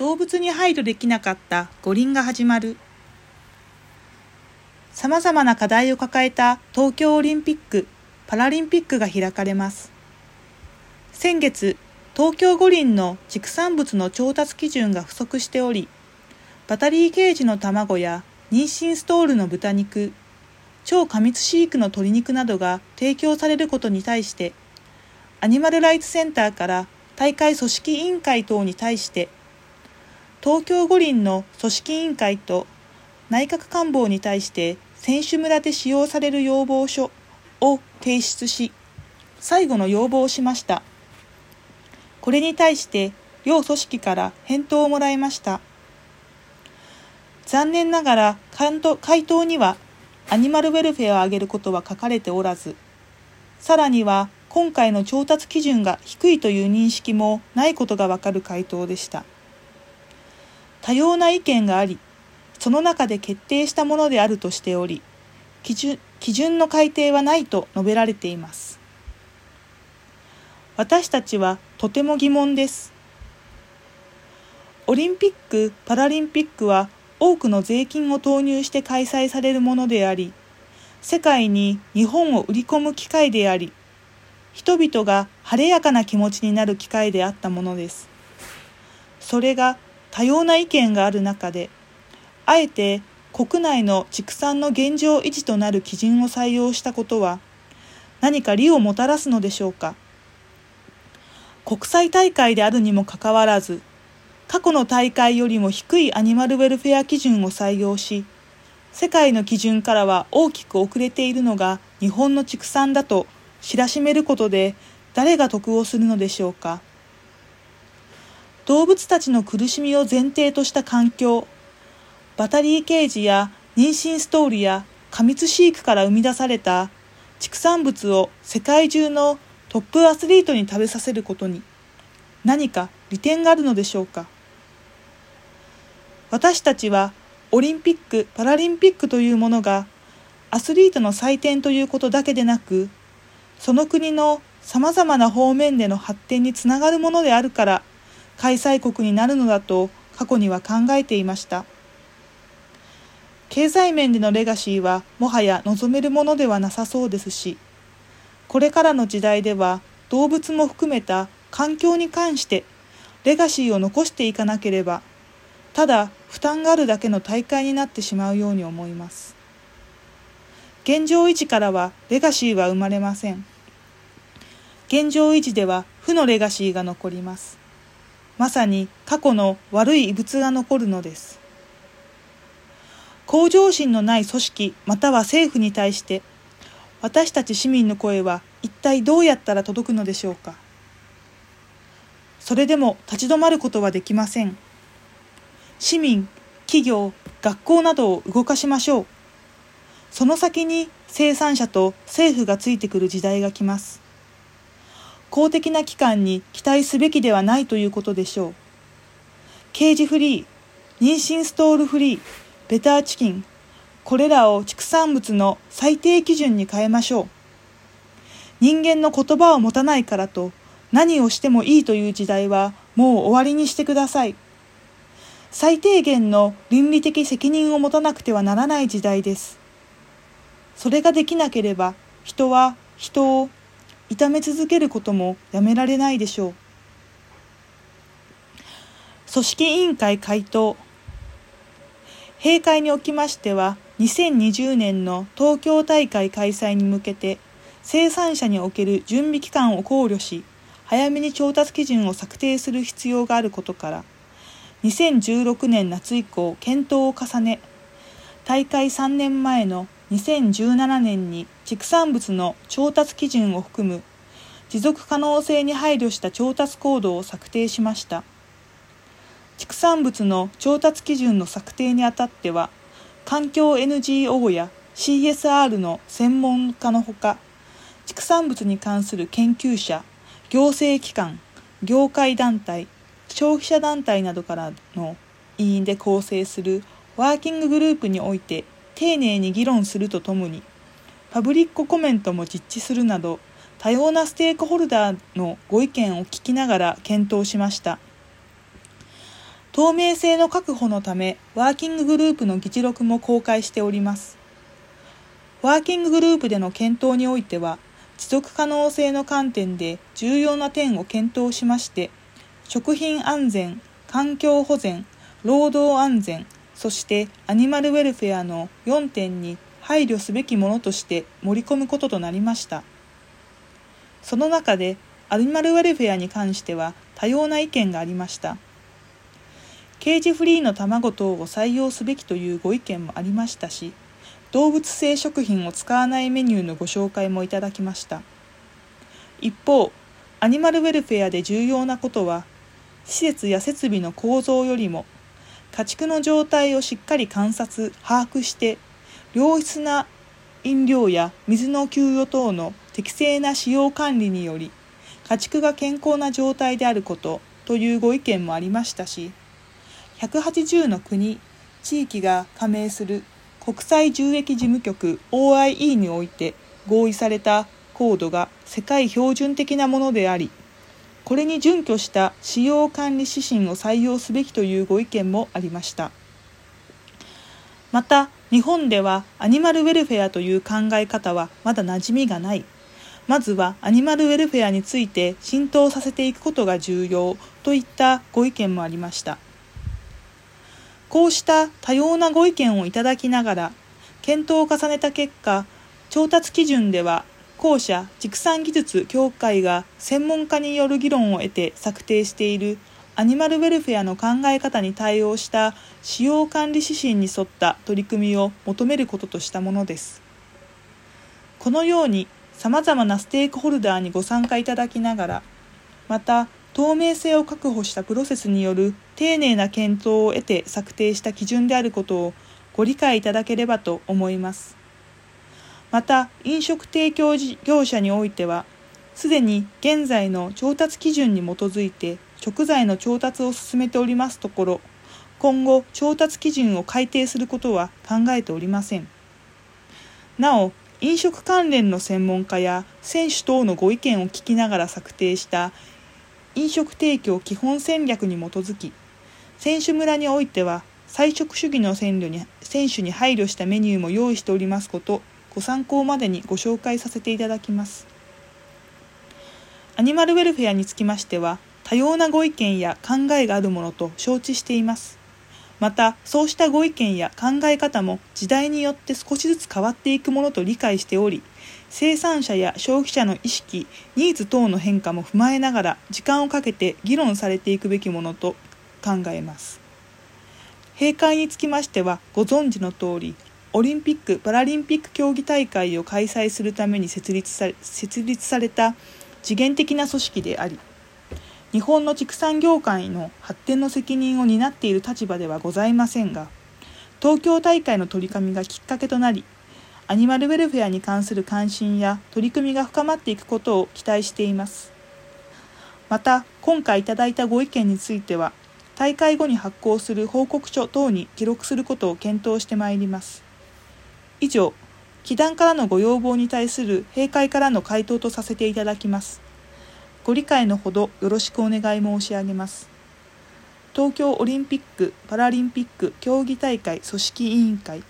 動物に配慮できなかった五輪が始まる。さまざまな課題を抱えた東京オリンピック・パラリンピックが開かれます。先月東京五輪の畜産物の調達基準が不足しておりバタリーケージの卵や妊娠ストールの豚肉超過密飼育の鶏肉などが提供されることに対してアニマルライツセンターから大会組織委員会等に対して東京五輪の組織委員会と内閣官房に対して選手村で使用される要望書を提出し最後の要望をしました。これに対して両組織から返答をもらいました。残念ながら回答にはアニマルウェルフェアを上げることは書かれておらずさらには今回の調達基準が低いという認識もないことがわかる回答でした。多様な意見がありその中で決定したものであるとしており基準基準の改定はないと述べられています。私たちはとても疑問です。オリンピック・パラリンピックは多くの税金を投入して開催されるものであり世界に日本を売り込む機会であり人々が晴れやかな気持ちになる機会であったものです。それが多様な意見がある中であえて国内の畜産の現状維持となる基準を採用したことは何か利をもたらすのでしょうか。国際大会であるにもかかわらず過去の大会よりも低いアニマルウェルフェア基準を採用し世界の基準からは大きく遅れているのが日本の畜産だと知らしめることで誰が得をするのでしょうか。動物たちの苦しみを前提とした環境バタリーケージや妊娠ストールや過密飼育から生み出された畜産物を世界中のトップアスリートに食べさせることに何か利点があるのでしょうか。私たちはオリンピック・パラリンピックというものがアスリートの祭典ということだけでなくその国のさまざまな方面での発展につながるものであるから開催国になるのだと過去には考えていました。経済面でのレガシーはもはや望めるものではなさそうですしこれからの時代では動物も含めた環境に関してレガシーを残していかなければただ負担があるだけの大会になってしまうように思います。現状維持からはレガシーは生まれません。現状維持では負のレガシーが残ります。まさに過去の悪い異物が残るのです向上心のない組織または政府に対して私たち市民の声は一体どうやったら届くのでしょうかそれでも立ち止まることはできません。市民、企業、学校などを動かしましょう。その先に生産者と政府がついてくる時代が来ます。公的な機関に期待すべきではないということでしょう。ケージフリー、妊娠ストールフリー、ベターチキン、これらを畜産物の最低基準に変えましょう。人間の言葉を持たないからと何をしてもいいという時代はもう終わりにしてください。最低限の倫理的責任を持たなくてはならない時代です。それができなければ人は人を痛め続けることもやめられないでしょう。組織委員会回答閉会におきましては2020年の東京大会開催に向けて生産者における準備期間を考慮し早めに調達基準を策定する必要があることから2016年夏以降検討を重ね大会3年前の2017年に畜産物の調達基準を含む持続可能性に配慮した調達行動を策定しました。畜産物の調達基準の策定にあたっては環境 NGO や CSR の専門家のほか畜産物に関する研究者行政機関業界団体消費者団体などからの委員で構成するワーキンググループにおいて丁寧に議論するとともにパブリックコメントも実地するなど多様なステークホルダーのご意見を聞きながら検討しました。透明性の確保のためワーキンググループの議事録も公開しております。ワーキンググループでの検討においては持続可能性の観点で重要な点を検討しまして食品安全環境保全労働安全そしてアニマルウェルフェアの4点に配慮すべきものとして盛り込むこととなりました。その中でアニマルウェルフェアに関しては多様な意見がありました。ケージフリーの卵等を採用すべきというご意見もありましたし動物性食品を使わないメニューのご紹介もいただきました。一方アニマルウェルフェアで重要なことは施設や設備の構造よりも家畜の状態をしっかり観察把握して良質な飲料や水の給与等の適正な使用管理により家畜が健康な状態であることというご意見もありましたし180の国地域が加盟する国際獣疫事務局 OIE において合意されたコードが世界標準的なものでありこれに準拠した使用管理指針を採用すべきというご意見もありました。また日本ではアニマルウェルフェアという考え方はまだ馴染みがない。まずはアニマルウェルフェアについて浸透させていくことが重要といったご意見もありました。こうした多様なご意見をいただきながら検討を重ねた結果調達基準では後者畜産技術協会が専門家による議論を得て策定しているアニマルウェルフェアの考え方に対応した使用管理指針に沿った取り組みを求めることとしたものです。このようにさまざまなステークホルダーにご参加いただきながらまた透明性を確保したプロセスによる丁寧な検討を得て策定した基準であることをご理解いただければと思います。また飲食提供業者においてはすでに現在の調達基準に基づいて食材の調達を進めておりますところ今後調達基準を改定することは考えておりません。なお飲食関連の専門家や選手等のご意見を聞きながら策定した飲食提供基本戦略に基づき選手村においては菜食主義の選に選手に配慮したメニューも用意しておりますことご参考までにご紹介させていただきます。アニマルウェルフェアにつきましては多様なご意見や考えがあるものと承知しています。またそうしたご意見や考え方も時代によって少しずつ変わっていくものと理解しており生産者や消費者の意識ニーズ等の変化も踏まえながら時間をかけて議論されていくべきものと考えます。閉会につきましてはご存知の通りオリンピック・パラリンピック競技大会を開催するために設立され設立された次元的な組織であり日本の畜産業界の発展の責任を担っている立場ではございませんが東京大会の取り組みがきっかけとなりアニマルウェルフェアに関する関心や取り組みが深まっていくことを期待しています。また今回いただいたご意見については大会後に発行する報告書等に記録することを検討してまいります。以上祈願からのご要望に対する閉会からの回答とさせていただきます。ご理解のほどよろしくお願い申し上げます。東京オリンピック・パラリンピック競技大会組織委員会